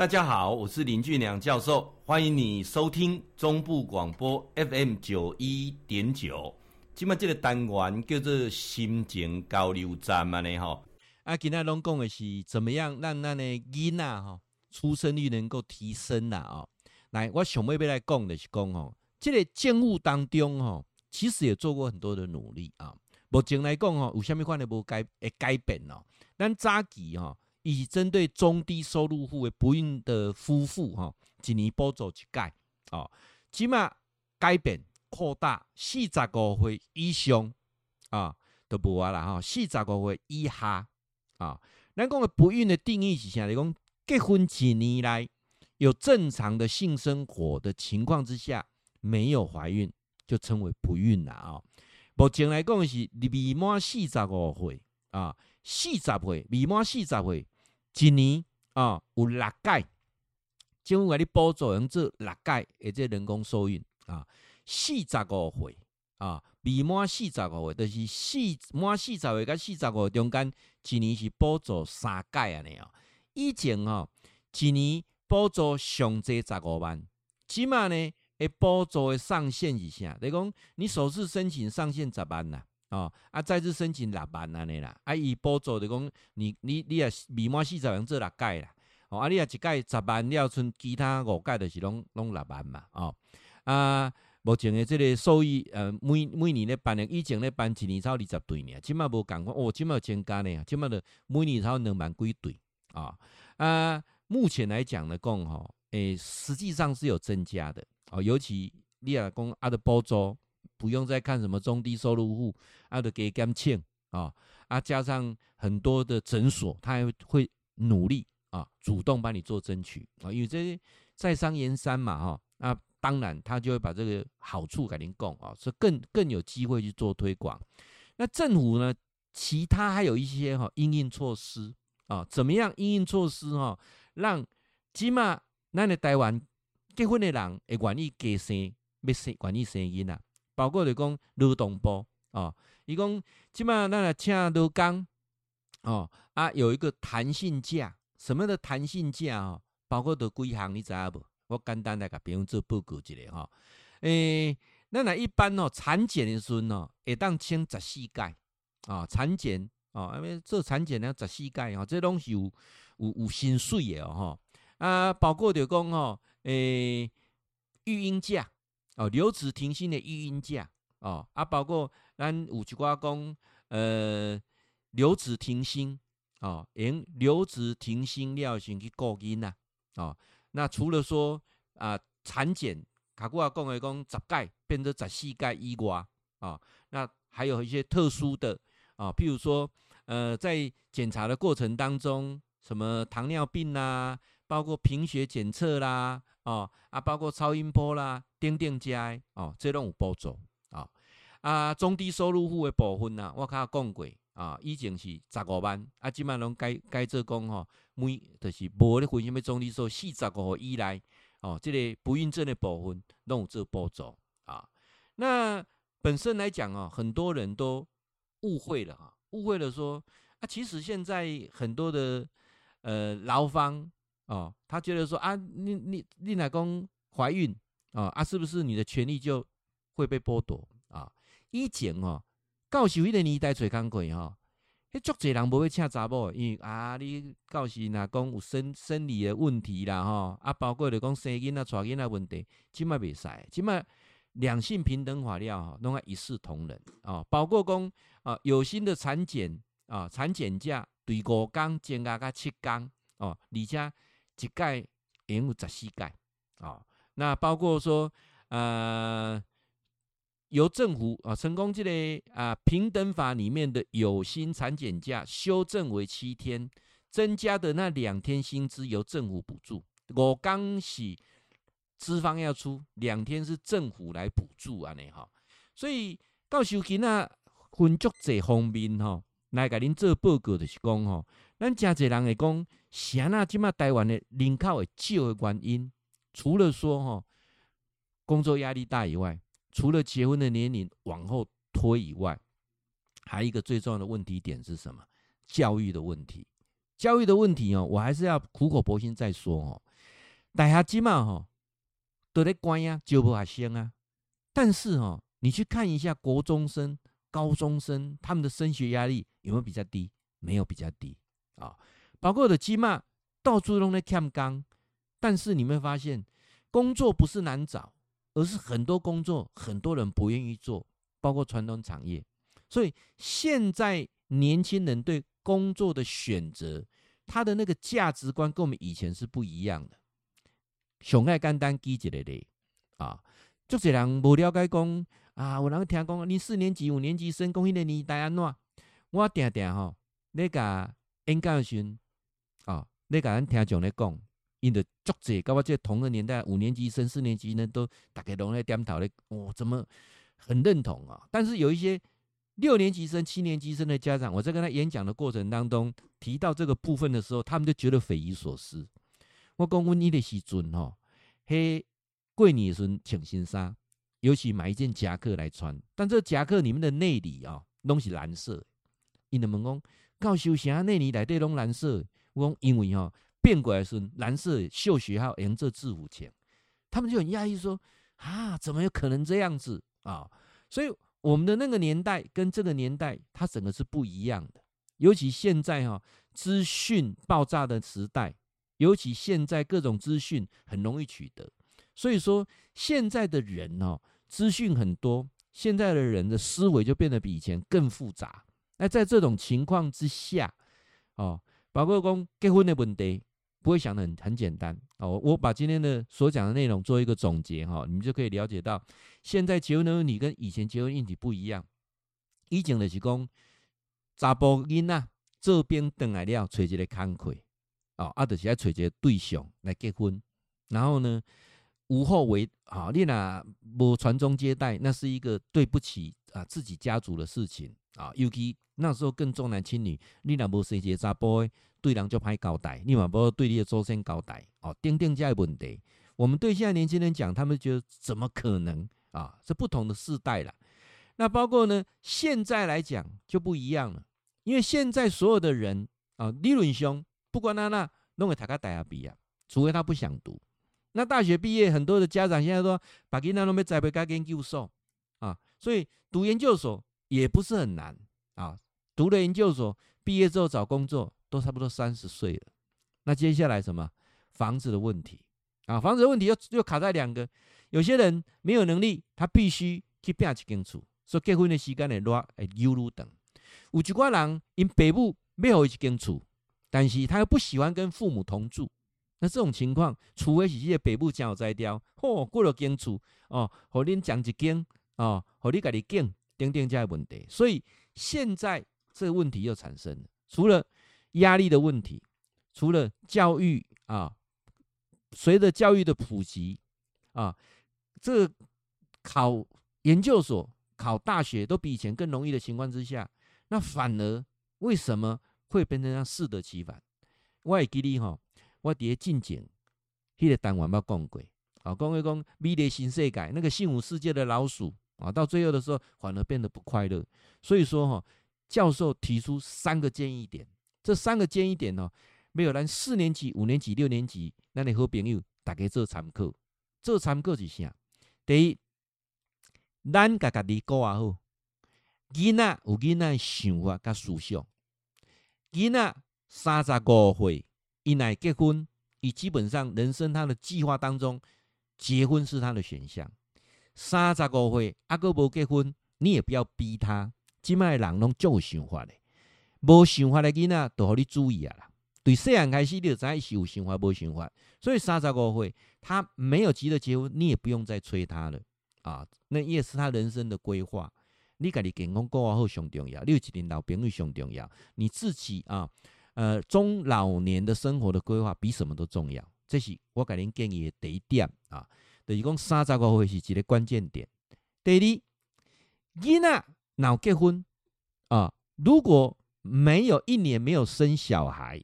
大家好，我是林俊良教授，欢迎你收听中部广播 FM 九一点九。今麦这个单元叫做心情交流站嘛呢吼。啊，今天拢讲的是怎么样让咱的囡仔吼出生率能够提升啦哦。来，我想要要来讲的是讲吼，这个政务当中吼，其实也做过很多的努力啊。目前来讲吼，有虾米款的无改诶改变哦。咱早期吼。以针对中低收入户为不孕的夫妇，哈，一年补助一届，哦，起码改变扩大四十五岁以上啊，都无啊啦哈，四十五岁以下啊，咱讲的不孕的定义是啥？你讲结婚几年来有正常的性生活的情况之下没有怀孕，就称为不孕了啊。目前来讲是未满四十五岁啊，四十岁未满四十岁。一年啊、哦，有六届，政府给你补助用做六盖，而且人工受孕啊，四十五岁啊，未满四十五岁，就是四满四十岁跟四十五岁中间，一年是补助三届啊，你哦。以前哦，一年补助上济十五万，起码呢，诶，补助的上限是啥？你讲你首次申请上限十万呐。哦，啊，再次申请六万安尼啦，啊，伊补助就讲，你你你也未满四十人做六届啦，哦，啊，你也一届十万，了剩其他五届就是拢拢六万嘛，哦，啊，目前的这个收益，呃，每每年咧办的，以前咧办一年超二十对呢，即马无共款，哦，即马增加呢，即马的每年超两万几对，啊，啊，目前来讲呢，讲吼，诶，实际上是有增加的，哦，尤其你也讲啊的补助。不用再看什么中低收入户，啊，的给减轻啊，啊，加上很多的诊所，他还会努力啊，主动帮你做争取啊，因为这些在商言商嘛，哈，那当然他就会把这个好处给您供啊，所以更更有机会去做推广。那政府呢，其他还有一些哈因应措施啊，怎么样应应措施哈，让起码咱的台湾结婚的人会愿意给生，要生愿意生囡仔。包括就讲劳动部哦，伊讲即码咱来请劳工哦啊，有一个弹性假，什么的弹性假哦，包括着几项你知影无？我简单来甲朋友做报告一下哈。诶、欸，咱来一般哦，产检的时阵哦，会当请十四盖啊，产检哦，因为做产检要十四盖哦，这拢是有有有薪水的哦，啊，包括就讲哦，诶、欸，育婴假。哦，留职停薪的育婴假哦，啊，包括咱有一寡讲，呃，留职停薪哦，因留职停薪了先去顾囡呐，哦，那除了说啊，产检，卡古话讲的讲十盖变成十四盖以外啊，哦，那还有一些特殊的啊，哦，譬如说，呃，在检查的过程当中，什么糖尿病啦，包括贫血检测啦。哦啊，包括超音波啦、钉钉加哦，这拢有补助啊啊，中低收入户的部分呐，我刚刚讲过啊，以前是十五万啊，今麦拢改改做讲吼，每就是无咧分什么中低收四十五以内哦，这个不孕症的部分拢有做补助啊。那本身来讲哦，很多人都误会了哈，误会了说啊，其实现在很多的呃劳方。哦，他觉得说啊，你你你老公怀孕啊啊，是不是你的权利就会被剥夺啊？以前哦，教授迄个年代最工贵哈，迄足侪人无会请查某，因为啊，你教授若讲有生生理的问题啦哈，啊，包括就讲生囡仔、带囡仔问题，即卖袂使，即卖两性平等法了哈，拢爱一视同仁啊，包括讲啊，有薪的产检啊，产检假对五工增加到七工哦，而且。一盖也有十四盖啊，那包括说，呃，由政府啊，成功这个啊平等法里面的有薪产检假修正为七天，增加的那两天薪资由政府补助。我刚是资方要出，两天是政府来补助啊，你哈，所以到时候那分足这方面哈，来给您做报告的是讲哈。咱真侪人会讲，啥那即马台湾的人口会少的原因，除了说吼工作压力大以外，除了结婚的年龄往后推以外，还有一个最重要的问题点是什么？教育的问题。教育的问题哦，我还是要苦口婆心再说哦。大家即嘛吼都在关呀，就不学生啊。但是哦，你去看一下国中生、高中生，他们的升学压力有没有比较低？没有比较低啊。包括的鸡嘛到处都在欠工，但是你会发现，工作不是难找，而是很多工作很多人不愿意做，包括传统产业。所以现在年轻人对工作的选择，他的那个价值观跟我们以前是不一样的。熊爱干单举一个例啊，足侪人无了解讲啊，有人听讲你四年级、五年级升工迄个年代安怎？我定定吼，那个演讲时啊，你个咱听众咧讲，因的足侪，跟我这同个年代五年级升四年级呢，都大家拢在点头咧，哦，怎么很认同啊？但是有一些。六年级生、七年级生的家长，我在跟他演讲的过程当中提到这个部分的时候，他们就觉得匪夷所思。我讲问你的时阵吼，嘿，过年时阵穿新衫，尤其买一件夹克来穿，但这夹克里面的内里啊，拢是蓝色。因为问讲，教授啥内里来对拢蓝色？我讲因为哈变过来是蓝色绣学号沿着制服前，他们就很讶异说啊，怎么有可能这样子啊？所以。我们的那个年代跟这个年代，它整个是不一样的。尤其现在哈，资讯爆炸的时代，尤其现在各种资讯很容易取得，所以说现在的人哦，资讯很多，现在的人的思维就变得比以前更复杂。那在这种情况之下，哦，包括讲结婚的问题。不会想得很很简单哦。我把今天的所讲的内容做一个总结哈，你们就可以了解到，现在结婚的问题跟以前结婚问题不一样。以前的是讲查甫囡仔这边等来了，找一个工课哦，啊，就是要找一个对象来结婚。然后呢，无后为啊，你若无传宗接代，那是一个对不起啊自己家族的事情啊。尤其那时候更重男轻女，你若无生一个查甫的。对人就歹交代，你嘛不对你的祖先交代哦，定定这个问题。我们对现在年轻人讲，他们觉得怎么可能啊？是不同的世代了。那包括呢，现在来讲就不一样了，因为现在所有的人啊，理论上不管他那弄个他个大学毕业，除非他不想读。那大学毕业，很多的家长现在说，把囡仔弄要栽培个研究所啊，所以读研究所也不是很难啊。读了研究所，毕业之后找工作。都差不多三十岁了，那接下来什么房子的问题啊？房子的问题又又卡在两个，有些人没有能力，他必须去变一间厝，所以结婚的时间会拉会悠路等。有一挂人因父母没有一间厝，但是他又不喜欢跟父母同住，那这种情况，除非是这个父母真有才调，嚯过了间厝哦，和恁讲一间哦，和你家己建等等这个问题，所以现在这个问题又产生了，除了。压力的问题，除了教育啊，随着教育的普及啊，这考研究所、考大学都比以前更容易的情况之下，那反而为什么会变成这样适得其反？我会记得哈，我底下进前迄个单元捌讲过，啊，讲一讲美丽新世界那个幸福世界的老鼠啊，到最后的时候反而变得不快乐。所以说哈，教授提出三个建议点。这三个建议点哦，没有咱四年级、五年级、六年级，咱的好朋友大家做参考。做参考是啥？第一，咱家家己过啊好，囡仔有囡仔想法甲思想。囡仔三十五岁以内结婚，伊基本上人生他的计划当中，结婚是他的选项。三十五岁阿哥无结婚，你也不要逼他。今麦人拢足有想法的。无想法的囡仔，都互你注意啊啦！对细汉开始，你就知伊是有想法无想法。所以三十五岁，他没有急着结婚，你也不用再催他了啊！那也是他人生的规划。你家己健康过好上重要，你有一群老朋友上重要。你自己啊，呃，中老年的生活的规划比什么都重要。这是我给您建议的第一点啊。就是讲三十五岁是一个关键点。第二，囡仔若结婚啊，如果没有一年没有生小孩，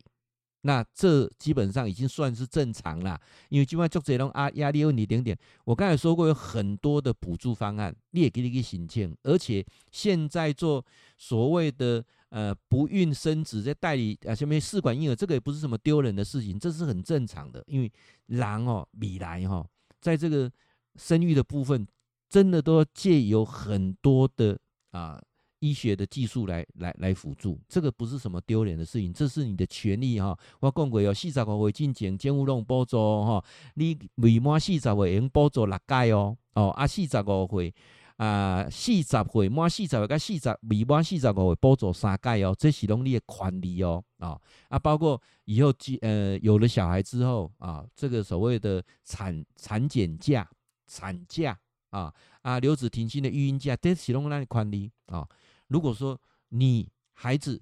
那这基本上已经算是正常了。因为今晚做这种啊压力问题点点，我刚才说过有很多的补助方案，你也给你去申请。而且现在做所谓的呃不孕生子在代理啊，什么试管婴儿，这个也不是什么丢人的事情，这是很正常的。因为人哦，米来哈，在这个生育的部分，真的都要借由很多的啊。医学的技术来来来辅助，这个不是什么丢脸的事情，这是你的权利哈。我讲过有四十五岁进前监护弄补助哈，你未满四十岁用补助六届哦哦啊，四十五岁啊，四十岁满四十岁跟四十未满四十五岁补助三届哦，这是拢你的权利哦啊啊，包括以后呃有了小孩之后啊，这个所谓的产产检假、产假啊啊留子停薪的育婴假，这是拢咱的权利啊。如果说你孩子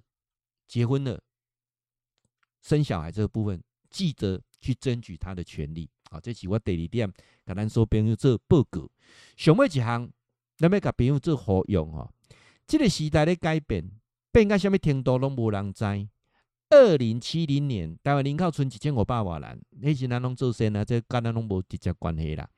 结婚了，生小孩这个部分，记得去争取他的权利。好，这是我第二点，跟咱说朋友做报告。上尾一项，咱要甲朋友做好用哦。这个时代咧改变，变到什么程度拢无人知。二零七零年，台湾人口剩一千五百万人，迄时咱拢做先啊，这跟咱拢无直接关系啦。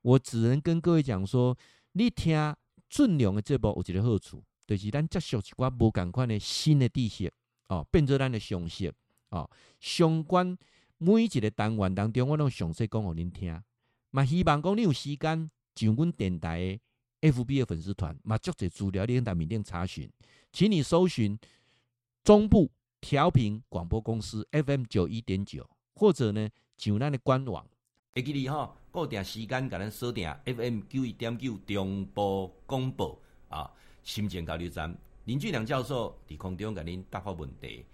我只能跟各位讲说，你听俊良的节目有一个好处。就是咱接受一寡无共款的新的知识哦，变做咱的常识哦。相关每一个单元当中，我拢详细讲互恁听。嘛，希望讲你有时间上阮电台的 FB 的粉丝团，嘛，足侪资料你在面顶查询，请你搜寻中部调频广播公司 FM 九一点九，或者呢，上咱的官网。会记你吼，固定时间甲咱锁定 FM 九一点九中部广播啊。新店交流站，林俊良教授伫空中甲恁答复问题。